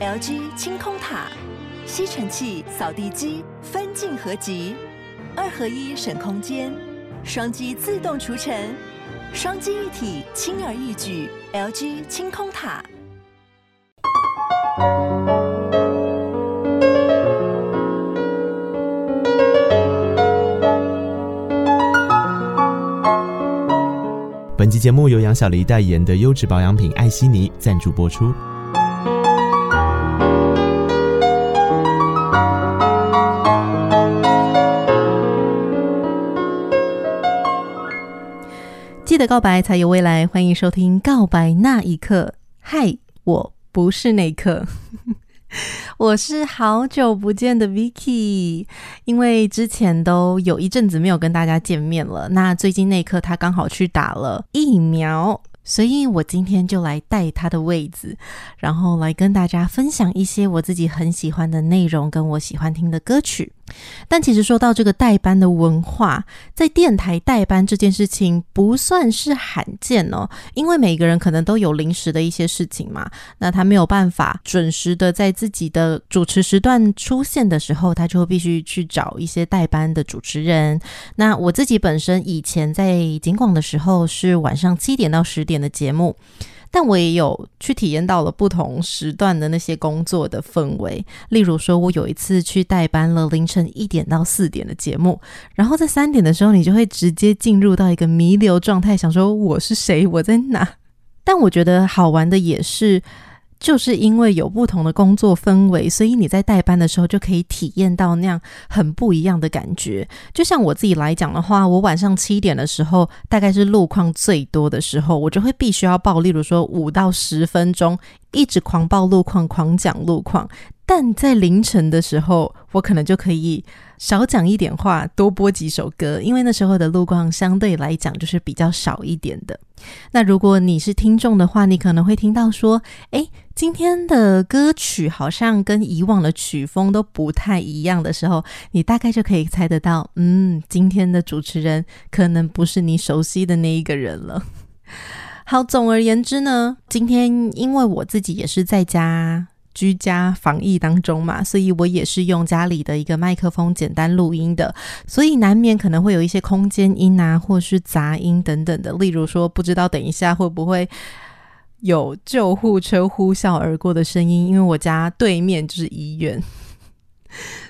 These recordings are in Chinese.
LG 清空塔，吸尘器、扫地机分镜合集，二合一省空间，双击自动除尘，双击一体轻而易举。LG 清空塔。本期节目由杨小黎代言的优质保养品艾希尼赞助播出。记得告白才有未来，欢迎收听《告白那一刻》。嗨，我不是那一刻。我是好久不见的 Vicky，因为之前都有一阵子没有跟大家见面了。那最近那一刻他刚好去打了疫苗。所以我今天就来带他的位子，然后来跟大家分享一些我自己很喜欢的内容，跟我喜欢听的歌曲。但其实说到这个代班的文化，在电台代班这件事情不算是罕见哦，因为每个人可能都有临时的一些事情嘛，那他没有办法准时的在自己的主持时段出现的时候，他就必须去找一些代班的主持人。那我自己本身以前在警广的时候是晚上七点到十点的节目，但我也有去体验到了不同时段的那些工作的氛围。例如说，我有一次去代班了凌晨一点到四点的节目，然后在三点的时候，你就会直接进入到一个弥留状态，想说我是谁，我在哪？但我觉得好玩的也是。就是因为有不同的工作氛围，所以你在代班的时候就可以体验到那样很不一样的感觉。就像我自己来讲的话，我晚上七点的时候，大概是路况最多的时候，我就会必须要报，例如说五到十分钟，一直狂暴路况，狂讲路况。但在凌晨的时候，我可能就可以少讲一点话，多播几首歌，因为那时候的路况相对来讲就是比较少一点的。那如果你是听众的话，你可能会听到说，诶，今天的歌曲好像跟以往的曲风都不太一样的时候，你大概就可以猜得到，嗯，今天的主持人可能不是你熟悉的那一个人了。好，总而言之呢，今天因为我自己也是在家。居家防疫当中嘛，所以我也是用家里的一个麦克风简单录音的，所以难免可能会有一些空间音啊，或是杂音等等的。例如说，不知道等一下会不会有救护车呼啸而过的声音，因为我家对面就是医院，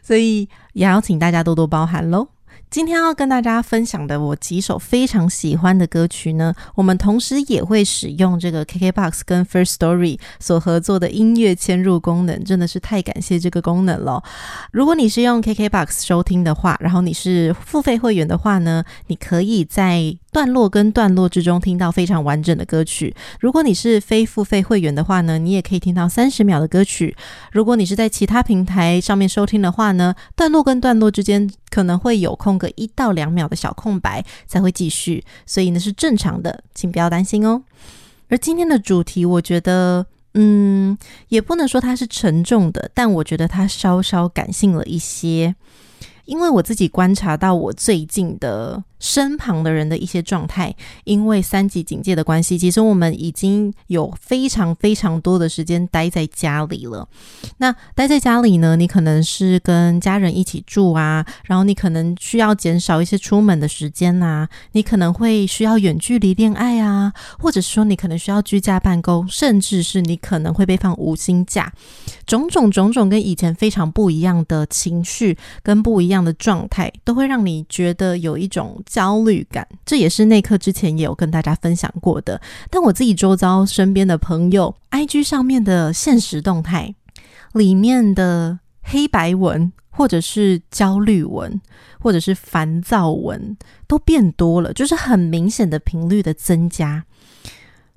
所以也要请大家多多包涵喽。今天要跟大家分享的我几首非常喜欢的歌曲呢，我们同时也会使用这个 KKBOX 跟 First Story 所合作的音乐嵌入功能，真的是太感谢这个功能了。如果你是用 KKBOX 收听的话，然后你是付费会员的话呢，你可以在段落跟段落之中听到非常完整的歌曲。如果你是非付费会员的话呢，你也可以听到三十秒的歌曲。如果你是在其他平台上面收听的话呢，段落跟段落之间可能会有空个一到两秒的小空白才会继续，所以呢是正常的，请不要担心哦。而今天的主题，我觉得，嗯，也不能说它是沉重的，但我觉得它稍稍感性了一些。因为我自己观察到我最近的身旁的人的一些状态，因为三级警戒的关系，其实我们已经有非常非常多的时间待在家里了。那待在家里呢，你可能是跟家人一起住啊，然后你可能需要减少一些出门的时间啊，你可能会需要远距离恋爱啊，或者说你可能需要居家办公，甚至是你可能会被放无薪假，种种种种跟以前非常不一样的情绪跟不一样的状态，都会让你觉得有一种焦虑感。这也是那刻之前也有跟大家分享过的。但我自己周遭身边的朋友，IG 上面的现实动态里面的黑白文，或者是焦虑文，或者是烦躁文，都变多了，就是很明显的频率的增加。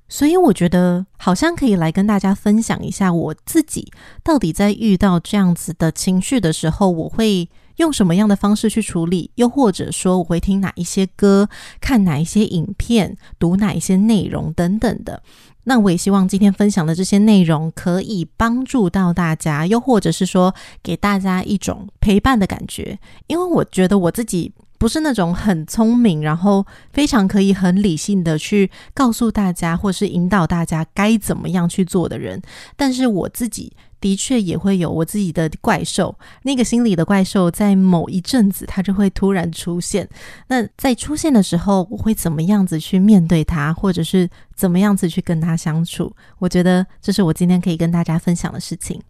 所以我觉得好像可以来跟大家分享一下我自己到底在遇到这样子的情绪的时候，我会用什么样的方式去处理，又或者说我会听哪一些歌、看哪一些影片、读哪一些内容等等的。那我也希望今天分享的这些内容可以帮助到大家，又或者是说给大家一种陪伴的感觉，因为我觉得我自己。不是那种很聪明，然后非常可以很理性的去告诉大家，或是引导大家该怎么样去做的人。但是我自己的确也会有我自己的怪兽，那个心里的怪兽在某一阵子它就会突然出现。那在出现的时候，我会怎么样子去面对它，或者是怎么样子去跟它相处？我觉得这是我今天可以跟大家分享的事情。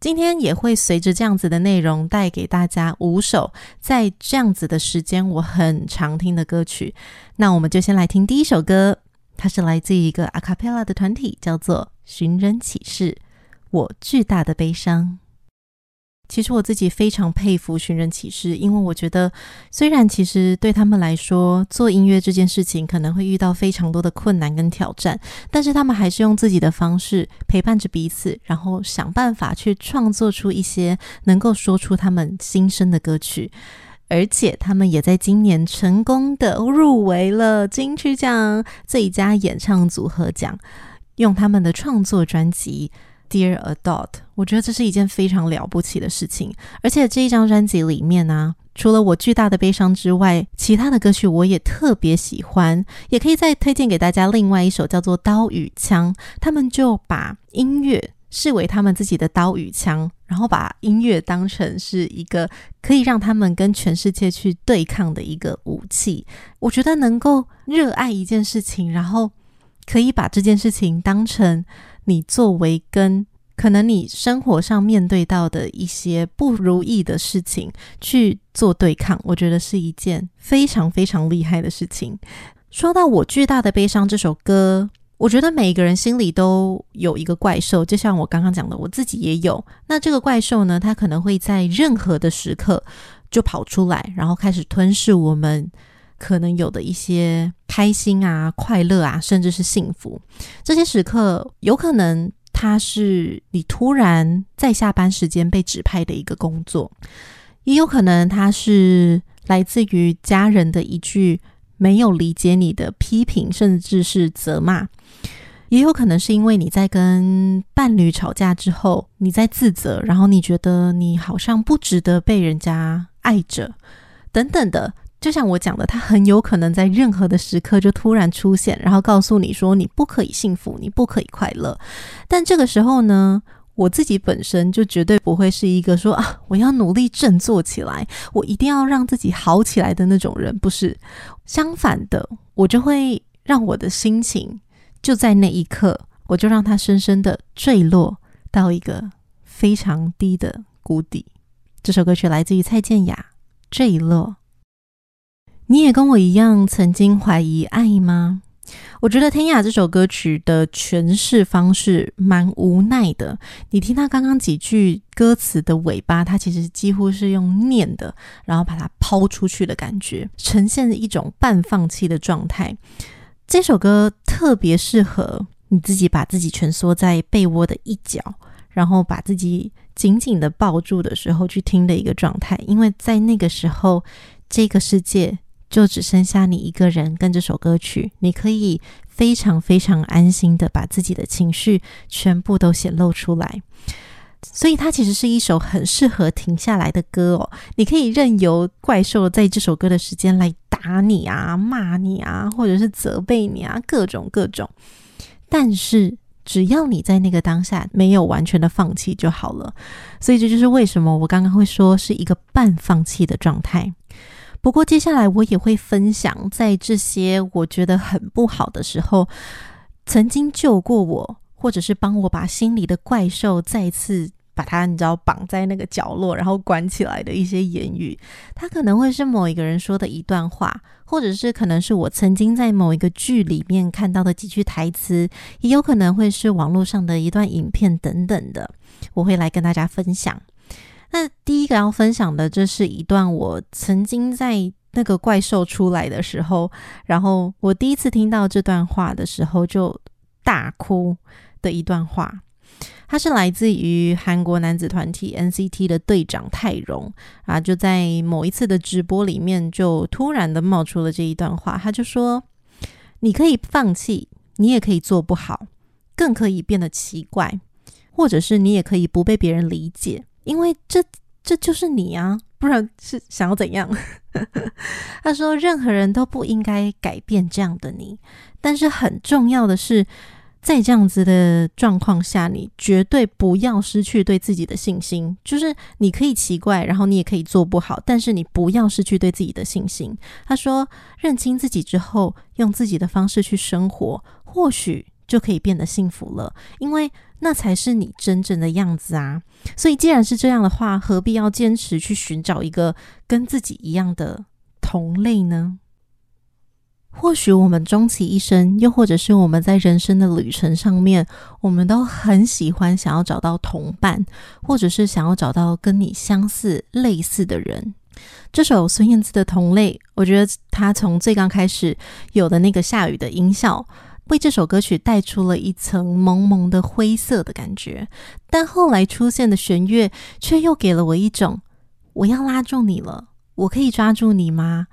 今天也会随着这样子的内容带给大家五首在这样子的时间我很常听的歌曲。那我们就先来听第一首歌，它是来自一个阿卡贝拉的团体，叫做《寻人启事》。我巨大的悲伤。其实我自己非常佩服寻人启事，因为我觉得，虽然其实对他们来说，做音乐这件事情可能会遇到非常多的困难跟挑战，但是他们还是用自己的方式陪伴着彼此，然后想办法去创作出一些能够说出他们心声的歌曲，而且他们也在今年成功的入围了金曲奖最佳演唱组合奖，用他们的创作专辑。Dear Adult，我觉得这是一件非常了不起的事情。而且这一张专辑里面呢、除了我巨大的悲伤之外，其他的歌曲我也特别喜欢。也可以再推荐给大家另外一首叫做《刀与枪》，他们就把音乐视为他们自己的刀与枪，然后把音乐当成是一个可以让他们跟全世界去对抗的一个武器。我觉得能够热爱一件事情，然后可以把这件事情当成。你作为跟可能你生活上面对到的一些不如意的事情去做对抗，我觉得是一件非常非常厉害的事情。说到我巨大的悲伤这首歌，我觉得每个人心里都有一个怪兽，就像我刚刚讲的，我自己也有。那这个怪兽呢，它可能会在任何的时刻就跑出来，然后开始吞噬我们。可能有的一些开心啊、快乐啊，甚至是幸福，这些时刻有可能它是你突然在下班时间被指派的一个工作，也有可能它是来自于家人的一句没有理解你的批评，甚至是责骂，也有可能是因为你在跟伴侣吵架之后，你在自责，然后你觉得你好像不值得被人家爱着，等等的。就像我讲的，他很有可能在任何的时刻就突然出现，然后告诉你说你不可以幸福，你不可以快乐。但这个时候呢，我自己本身就绝对不会是一个说啊，我要努力振作起来，我一定要让自己好起来的那种人。不是，相反的，我就会让我的心情就在那一刻，我就让它深深的坠落到一个非常低的谷底。这首歌曲来自于蔡健雅，《坠落》。你也跟我一样曾经怀疑爱吗？我觉得天涯这首歌曲的诠释方式蛮无奈的。你听他刚刚几句歌词的尾巴，他其实几乎是用念的，然后把它抛出去的感觉，呈现一种半放弃的状态。这首歌特别适合你自己把自己蜷缩在被窝的一角，然后把自己紧紧的抱住的时候去听的一个状态，因为在那个时候，这个世界。就只剩下你一个人跟这首歌曲，你可以非常非常安心的把自己的情绪全部都显露出来，所以它其实是一首很适合停下来的歌哦。你可以任由怪兽在这首歌的时间来打你啊、骂你啊，或者是责备你啊，各种各种。但是只要你在那个当下没有完全的放弃就好了。所以这就是为什么我刚刚会说是一个半放弃的状态。不过接下来我也会分享，在这些我觉得很不好的时候，曾经救过我，或者是帮我把心里的怪兽再次把它，你知道，绑在那个角落，然后关起来的一些言语。它可能会是某一个人说的一段话，或者是可能是我曾经在某一个剧里面看到的几句台词，也有可能会是网络上的一段影片等等的，我会来跟大家分享。那第一个要分享的，这是一段我曾经在那个怪兽出来的时候，然后我第一次听到这段话的时候就大哭的一段话。它是来自于韩国男子团体 NCT 的队长泰容啊，就在某一次的直播里面，就突然的冒出了这一段话。他就说：“你可以放弃，你也可以做不好，更可以变得奇怪，或者是你也可以不被别人理解。”因为这这就是你啊，不然是想要怎样？他说，任何人都不应该改变这样的你，但是很重要的是，在这样子的状况下，你绝对不要失去对自己的信心。就是你可以奇怪，然后你也可以做不好，但是你不要失去对自己的信心。他说，认清自己之后，用自己的方式去生活，或许就可以变得幸福了。因为那才是你真正的样子啊。所以既然是这样的话，何必要坚持去寻找一个跟自己一样的同类呢？或许我们终其一生，又或者是我们在人生的旅程上面，我们都很喜欢想要找到同伴，或者是想要找到跟你相似、类似的人。这首孙燕姿的《同类》，我觉得她从最刚开始有的那个下雨的音效，为这首歌曲带出了一层蒙蒙的灰色的感觉。但后来出现的弦乐，却又给了我一种我要拉住你了，我可以抓住你吗？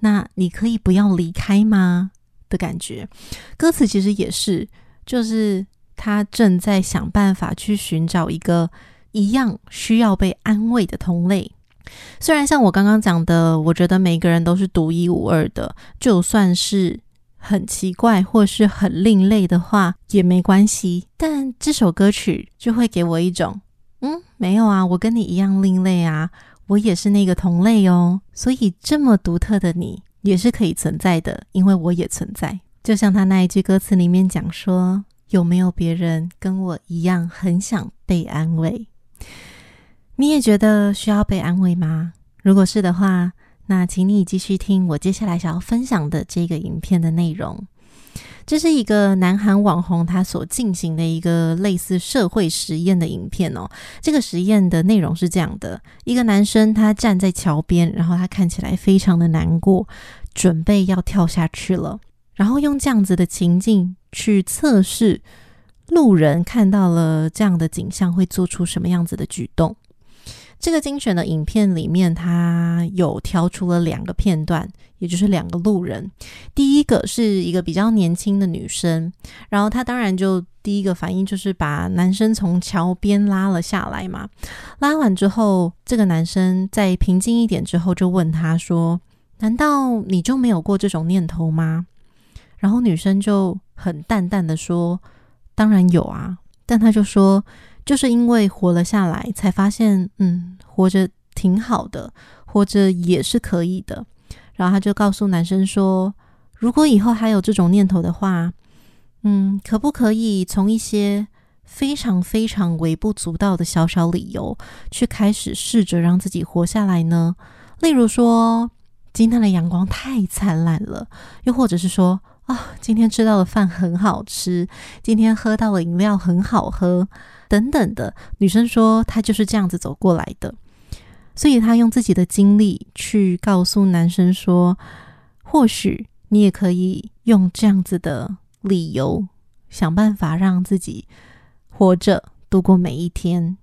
那你可以不要离开吗？的感觉，歌词其实也是，就是他正在想办法去寻找一个一样需要被安慰的同类。虽然像我刚刚讲的，我觉得每个人都是独一无二的，就算是很奇怪或是很另类的话也没关系。但这首歌曲就会给我一种，嗯，没有啊，我跟你一样另类啊。我也是那个同类哦，所以这么独特的你也是可以存在的，因为我也存在。就像他那一句歌词里面讲说：“有没有别人跟我一样很想被安慰？”你也觉得需要被安慰吗？如果是的话，那请你继续听我接下来想要分享的这个影片的内容。这是一个南韩网红他所进行的一个类似社会实验的影片哦。这个实验的内容是这样的：一个男生他站在桥边，然后他看起来非常的难过，准备要跳下去了。然后用这样子的情境去测试路人看到了这样的景象会做出什么样子的举动。这个精选的影片里面，他有挑出了两个片段，也就是两个路人。第一个是一个比较年轻的女生，然后她当然就第一个反应就是把男生从桥边拉了下来嘛。拉完之后，这个男生在平静一点之后，就问他说：“难道你就没有过这种念头吗？”然后女生就很淡淡的说：“当然有啊。”但他就说。就是因为活了下来，才发现，嗯，活着挺好的，活着也是可以的。然后他就告诉男生说，如果以后还有这种念头的话，嗯，可不可以从一些非常非常微不足道的小小理由，去开始试着让自己活下来呢？例如说，今天的阳光太灿烂了，又或者是说，啊、哦，今天吃到的饭很好吃，今天喝到的饮料很好喝。等等的女生说，她就是这样子走过来的，所以她用自己的经历去告诉男生说，或许你也可以用这样子的理由，想办法让自己活着度过每一天。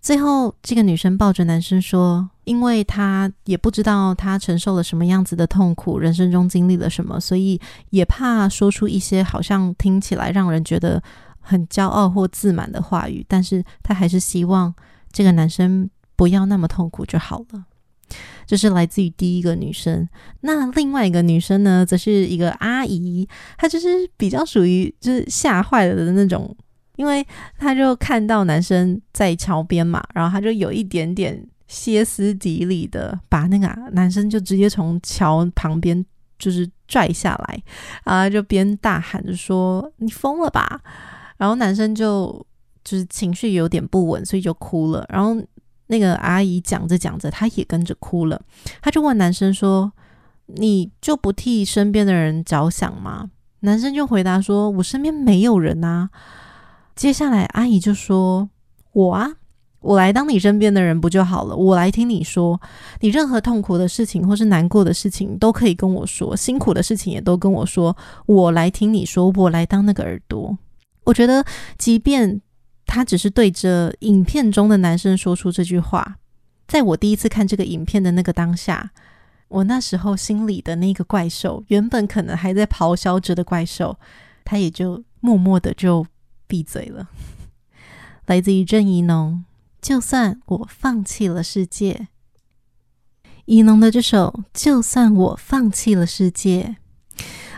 最后，这个女生抱着男生说，因为她也不知道她承受了什么样子的痛苦，人生中经历了什么，所以也怕说出一些好像听起来让人觉得。很骄傲或自满的话语，但是他还是希望这个男生不要那么痛苦就好了。这是来自于第一个女生。那另外一个女生呢，则是一个阿姨，她就是比较属于就是吓坏了的那种，因为她就看到男生在桥边嘛，然后她就有一点点歇斯底里的把那个男生就直接从桥旁边就是拽下来，啊，就边大喊着说：“你疯了吧！”然后男生就就是情绪有点不稳，所以就哭了。然后那个阿姨讲着讲着，她也跟着哭了。她就问男生说：“你就不替身边的人着想吗？”男生就回答说：“我身边没有人啊。”接下来阿姨就说：“我啊，我来当你身边的人不就好了？我来听你说，你任何痛苦的事情或是难过的事情都可以跟我说，辛苦的事情也都跟我说，我来听你说，我来当那个耳朵。”我觉得，即便他只是对着影片中的男生说出这句话，在我第一次看这个影片的那个当下，我那时候心里的那个怪兽，原本可能还在咆哮着的怪兽，他也就默默的就闭嘴了。来自于郑宜农，就算我放弃了世界，怡农的这首《就算我放弃了世界》，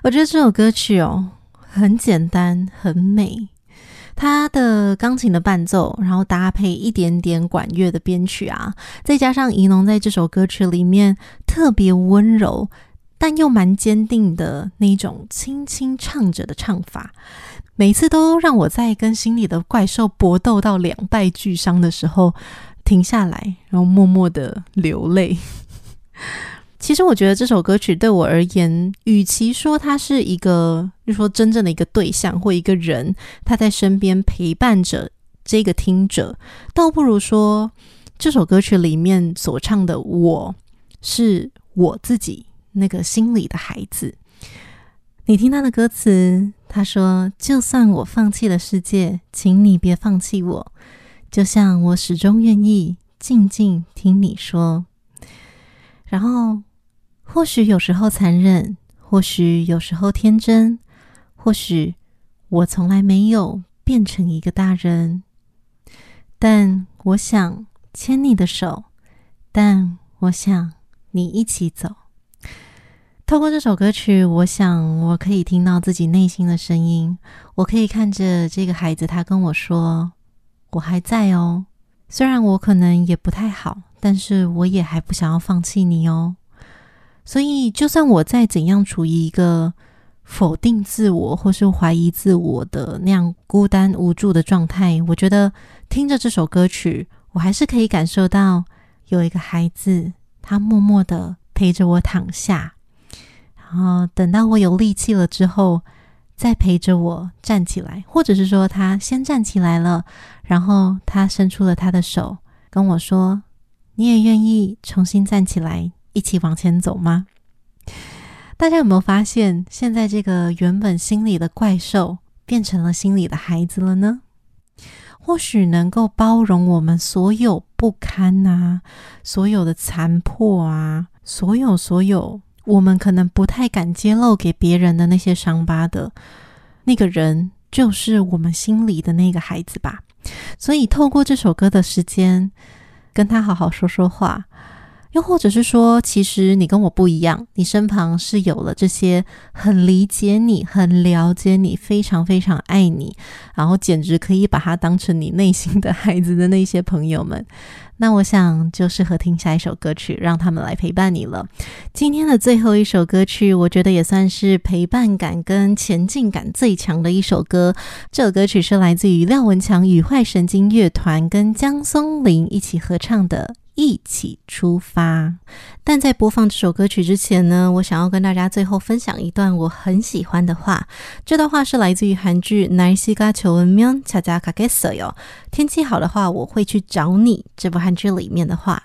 我觉得这首歌曲哦。很简单，很美。它的钢琴的伴奏，然后搭配一点点管乐的编曲啊，再加上怡农在这首歌曲里面特别温柔，但又蛮坚定的那种轻轻唱着的唱法，每次都让我在跟心里的怪兽搏斗到两败俱伤的时候停下来，然后默默的流泪。其实我觉得这首歌曲对我而言，与其说它是一个，就说真正的一个对象或一个人，他在身边陪伴着这个听者，倒不如说这首歌曲里面所唱的我是我自己那个心里的孩子。你听他的歌词，他说：“就算我放弃了世界，请你别放弃我，就像我始终愿意静静听你说。”然后。或许有时候残忍，或许有时候天真，或许我从来没有变成一个大人，但我想牵你的手，但我想你一起走。透过这首歌曲，我想我可以听到自己内心的声音，我可以看着这个孩子，他跟我说：“我还在哦，虽然我可能也不太好，但是我也还不想要放弃你哦。”所以，就算我再怎样处于一个否定自我或是怀疑自我的那样孤单无助的状态，我觉得听着这首歌曲，我还是可以感受到有一个孩子，他默默的陪着我躺下，然后等到我有力气了之后，再陪着我站起来，或者是说他先站起来了，然后他伸出了他的手跟我说：“你也愿意重新站起来？”一起往前走吗？大家有没有发现，现在这个原本心里的怪兽变成了心里的孩子了呢？或许能够包容我们所有不堪啊，所有的残破啊，所有所有我们可能不太敢揭露给别人的那些伤疤的那个人，就是我们心里的那个孩子吧。所以，透过这首歌的时间，跟他好好说说话。又或者是说，其实你跟我不一样，你身旁是有了这些很理解你、很了解你、非常非常爱你，然后简直可以把他当成你内心的孩子的那些朋友们。那我想就适合听下一首歌曲，让他们来陪伴你了。今天的最后一首歌曲，我觉得也算是陪伴感跟前进感最强的一首歌。这首歌曲是来自于廖文强与坏神经乐团跟江松林一起合唱的。一起出发。但在播放这首歌曲之前呢，我想要跟大家最后分享一段我很喜欢的话。这段话是来自于韩剧《날씨가 좋으면 찾아가겠어요》。天气好的话，我会去找你。这部韩剧里面的话，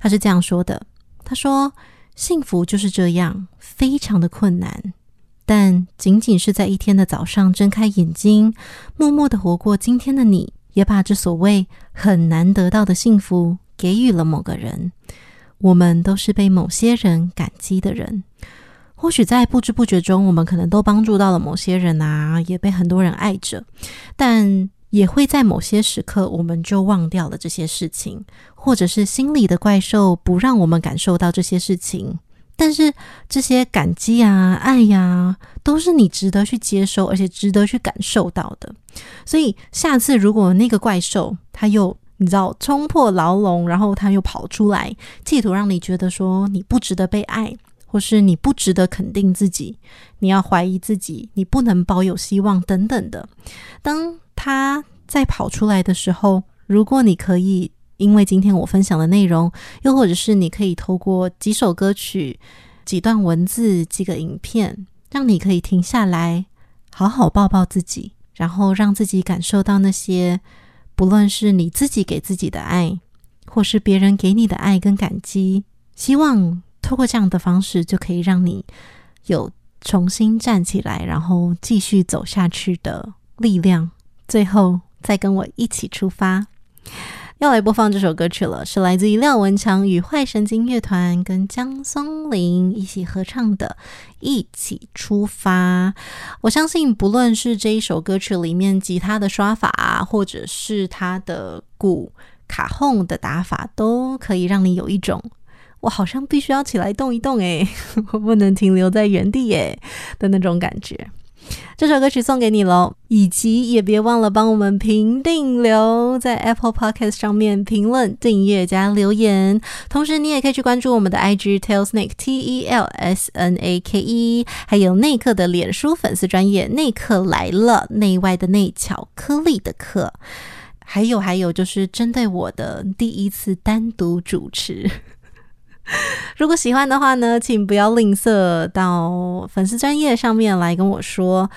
他是这样说的：“他说，幸福就是这样，非常的困难，但仅仅是在一天的早上睁开眼睛，默默的活过今天的你，也把这所谓很难得到的幸福。” 给予了某个人，我们都是被某些人感激的人。或许在不知不觉中，我们可能都帮助到了某些人啊，也被很多人爱着。但也会在某些时刻，我们就忘掉了这些事情，或者是心里的怪兽不让我们感受到这些事情。但是这些感激啊、爱呀、都是你值得去接收，而且值得去感受到的。所以下次如果那个怪兽他又你知道冲破牢笼，然后他又跑出来，企图让你觉得说你不值得被爱，或是你不值得肯定自己，你要怀疑自己，你不能抱有希望等等的。当他再跑出来的时候，如果你可以，因为今天我分享的内容，又或者是你可以透过几首歌曲、几段文字、几个影片，让你可以停下来，好好抱抱自己，然后让自己感受到那些。不论是你自己给自己的爱，或是别人给你的爱跟感激，希望透过这样的方式，就可以让你有重新站起来，然后继续走下去的力量。最后，再跟我一起出发。要来播放这首歌曲了，是来自于廖文强与坏神经乐团跟江松林一起合唱的《一起出发》。我相信，不论是这一首歌曲里面吉他的刷法，或者是他的鼓卡轰的打法，都可以让你有一种我好像必须要起来动一动诶，我不能停留在原地诶的那种感觉。这首歌曲送给你喽，以及也别忘了帮我们评定留在 Apple Podcast 上面评论、订阅加留言。同时，你也可以去关注我们的 IG Tailsnake T E L S N A K E，还有内克的脸书粉丝专业内克来了，内外的内巧克力的克。还有还有，就是针对我的第一次单独主持。如果喜欢的话呢，请不要吝啬到粉丝专页上面来跟我说。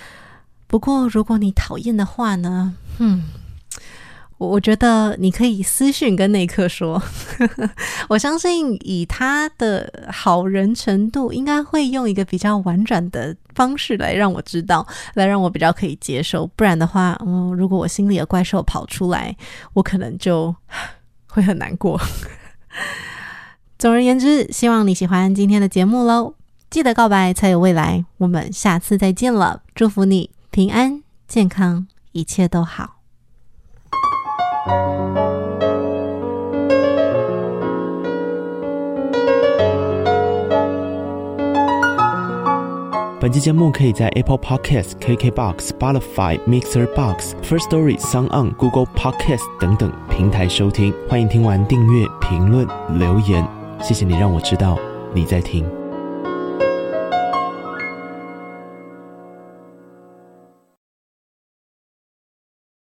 不过如果你讨厌的话呢，嗯，我觉得你可以私讯跟内克说。我相信以他的好人程度，应该会用一个比较婉转的方式来让我知道，来让我比较可以接受。不然的话，嗯，如果我心里的怪兽跑出来，我可能就会很难过。总而言之，希望你喜欢今天的节目喽！记得告白才有未来，我们下次再见了，祝福你平安健康，一切都好。本期节目可以在 Apple Podcast、KKBox、Spotify、Mixer Box、First Story、Sound On、Google Podcast 等等平台收听。欢迎听完订阅、评论、留言。谢谢你让我知道你在听。